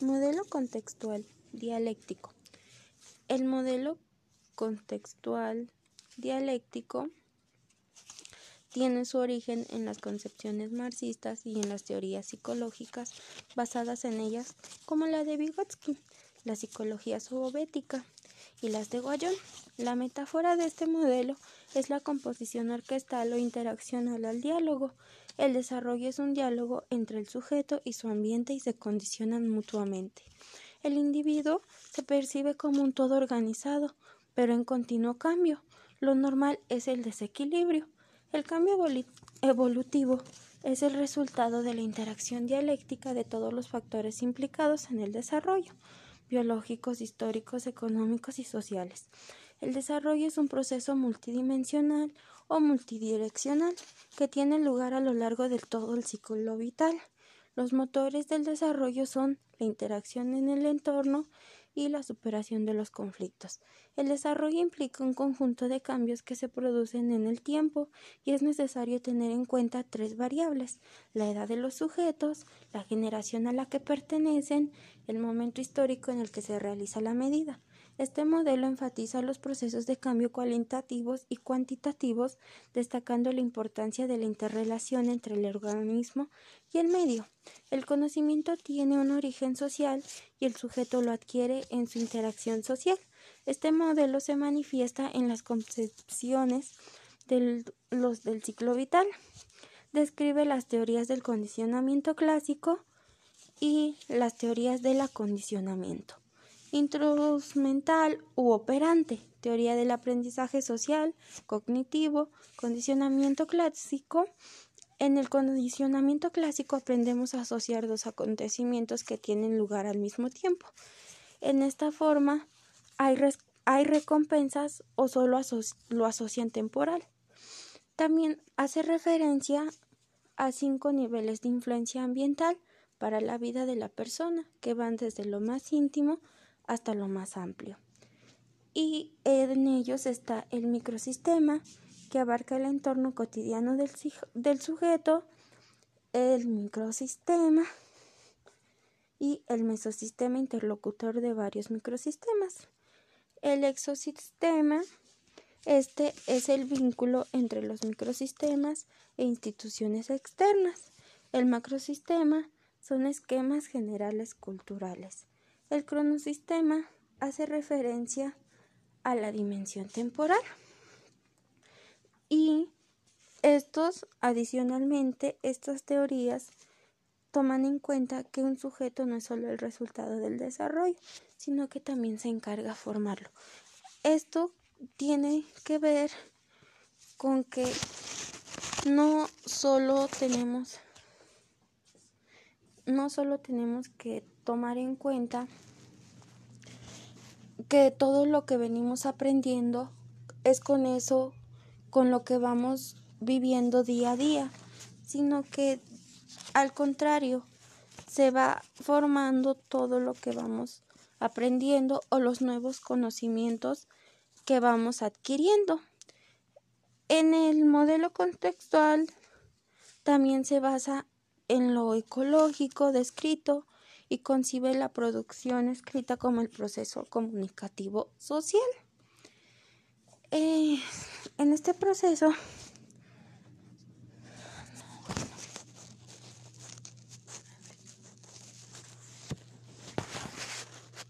Modelo contextual dialéctico. El modelo contextual dialéctico tiene su origen en las concepciones marxistas y en las teorías psicológicas basadas en ellas, como la de Vygotsky, la psicología zoobética y las de Guayón. La metáfora de este modelo es la composición orquestal o interaccional al diálogo. El desarrollo es un diálogo entre el sujeto y su ambiente y se condicionan mutuamente. El individuo se percibe como un todo organizado, pero en continuo cambio. Lo normal es el desequilibrio. El cambio evolutivo es el resultado de la interacción dialéctica de todos los factores implicados en el desarrollo, biológicos, históricos, económicos y sociales. El desarrollo es un proceso multidimensional o multidireccional que tiene lugar a lo largo de todo el ciclo vital. Los motores del desarrollo son la interacción en el entorno y la superación de los conflictos. El desarrollo implica un conjunto de cambios que se producen en el tiempo y es necesario tener en cuenta tres variables la edad de los sujetos, la generación a la que pertenecen, el momento histórico en el que se realiza la medida. Este modelo enfatiza los procesos de cambio cualitativos y cuantitativos, destacando la importancia de la interrelación entre el organismo y el medio. El conocimiento tiene un origen social y el sujeto lo adquiere en su interacción social. Este modelo se manifiesta en las concepciones del ciclo vital. Describe las teorías del condicionamiento clásico y las teorías del acondicionamiento instrumental u operante, teoría del aprendizaje social, cognitivo, condicionamiento clásico. En el condicionamiento clásico aprendemos a asociar dos acontecimientos que tienen lugar al mismo tiempo. En esta forma hay, hay recompensas o solo lo asocian temporal. También hace referencia a cinco niveles de influencia ambiental para la vida de la persona, que van desde lo más íntimo hasta lo más amplio. Y en ellos está el microsistema, que abarca el entorno cotidiano del, del sujeto, el microsistema y el mesosistema interlocutor de varios microsistemas. El exosistema, este es el vínculo entre los microsistemas e instituciones externas. El macrosistema son esquemas generales culturales. El cronosistema hace referencia a la dimensión temporal y estos, adicionalmente, estas teorías toman en cuenta que un sujeto no es solo el resultado del desarrollo, sino que también se encarga de formarlo. Esto tiene que ver con que no solo tenemos no solo tenemos que tomar en cuenta que todo lo que venimos aprendiendo es con eso, con lo que vamos viviendo día a día, sino que al contrario, se va formando todo lo que vamos aprendiendo o los nuevos conocimientos que vamos adquiriendo. En el modelo contextual también se basa en lo ecológico descrito y concibe la producción escrita como el proceso comunicativo social. Eh, en este proceso